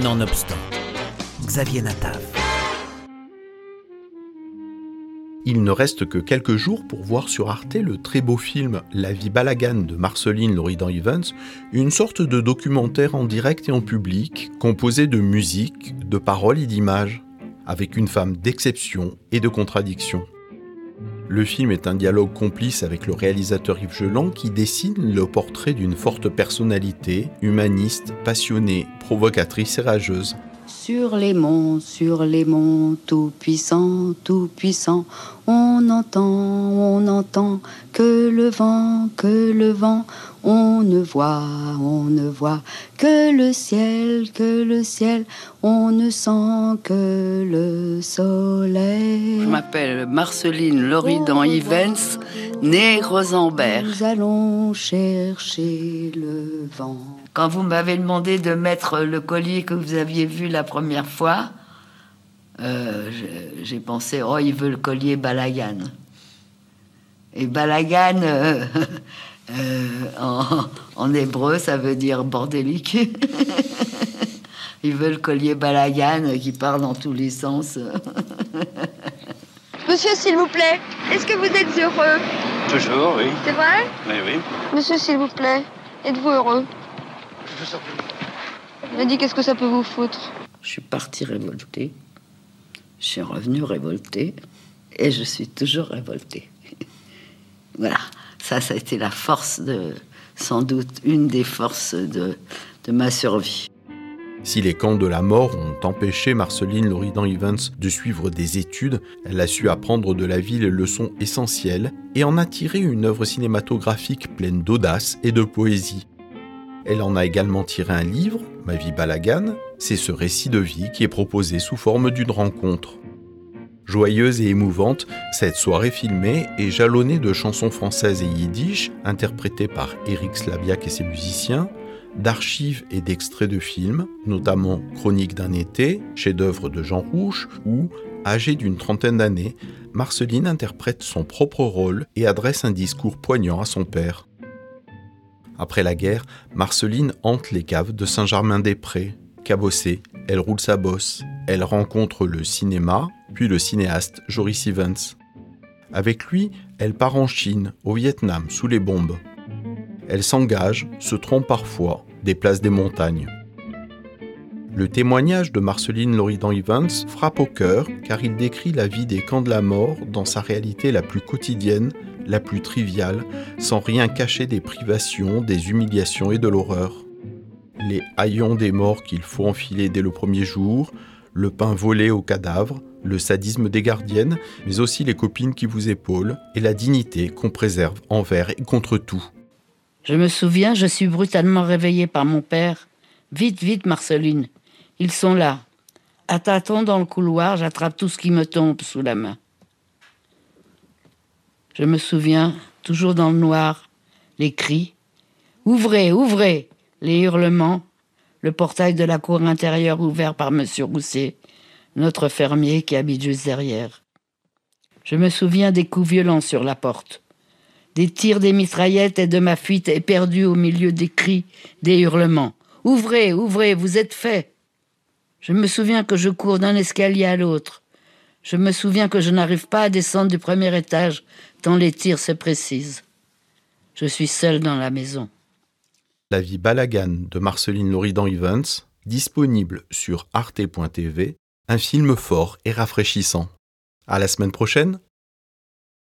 Nonobstant, Xavier Natav. Il ne reste que quelques jours pour voir sur Arte le très beau film La vie balagane de Marceline Loridan Evans, une sorte de documentaire en direct et en public, composé de musique, de paroles et d'images, avec une femme d'exception et de contradiction. Le film est un dialogue complice avec le réalisateur Yves Geland qui dessine le portrait d'une forte personnalité, humaniste, passionnée, provocatrice et rageuse. Sur les monts, sur les monts, tout puissant, tout puissant, on entend, on entend que le vent, que le vent, on ne voit, on ne voit que le ciel, que le ciel, on ne sent que le soleil. Je m'appelle Marceline Loridan Ivens, née Rosenberg. Nous allons chercher le vent. Quand vous m'avez demandé de mettre le collier que vous aviez vu la première fois, euh, j'ai pensé, oh, il veut le collier Balagan. Et Balagan, euh, euh, en, hébreu, ça veut dire bordélique. il veut le collier Balagan qui part dans tous les sens. Monsieur, s'il vous plaît, est-ce que vous êtes heureux Toujours, oui. C'est vrai Oui, oui. Monsieur, s'il vous plaît, êtes-vous heureux Je dit, qu'est-ce que ça peut vous foutre Je suis partie révoltée. Je suis revenue révoltée. Et je suis toujours révoltée. voilà. Ça, ça a été la force de, sans doute, une des forces de, de ma survie. Si les camps de la mort ont empêché Marceline Loridan Evans de suivre des études, elle a su apprendre de la vie les leçons essentielles et en a tiré une œuvre cinématographique pleine d'audace et de poésie. Elle en a également tiré un livre, Ma vie balagane, c'est ce récit de vie qui est proposé sous forme d'une rencontre. Joyeuse et émouvante, cette soirée filmée est jalonnée de chansons françaises et yiddish interprétées par Eric Slaviak et ses musiciens, d'archives et d'extraits de films, notamment Chronique d'un été, chef-d'œuvre de Jean Rouche, où, âgée d'une trentaine d'années, Marceline interprète son propre rôle et adresse un discours poignant à son père. Après la guerre, Marceline hante les caves de Saint-Germain-des-Prés. Cabossée, elle roule sa bosse. Elle rencontre le cinéma, puis le cinéaste Joris Evans. Avec lui, elle part en Chine, au Vietnam, sous les bombes. Elle s'engage, se trompe parfois, déplace des montagnes. Le témoignage de Marceline Loridan Evans frappe au cœur car il décrit la vie des camps de la mort dans sa réalité la plus quotidienne, la plus triviale, sans rien cacher des privations, des humiliations et de l'horreur. Les haillons des morts qu'il faut enfiler dès le premier jour, le pain volé aux cadavres, le sadisme des gardiennes, mais aussi les copines qui vous épaulent et la dignité qu'on préserve envers et contre tout. Je me souviens, je suis brutalement réveillée par mon père. Vite, vite, Marceline. Ils sont là. À tâtons dans le couloir, j'attrape tout ce qui me tombe sous la main. Je me souviens, toujours dans le noir, les cris. Ouvrez, ouvrez Les hurlements. Le portail de la cour intérieure ouvert par Monsieur Rousset, notre fermier qui habite juste derrière. Je me souviens des coups violents sur la porte des tirs des mitraillettes et de ma fuite éperdue au milieu des cris, des hurlements. Ouvrez, ouvrez, vous êtes fait. Je me souviens que je cours d'un escalier à l'autre. Je me souviens que je n'arrive pas à descendre du premier étage tant les tirs se précisent. Je suis seul dans la maison. La vie balagane de Marceline Loridan Evans, disponible sur arte.tv, un film fort et rafraîchissant. À la semaine prochaine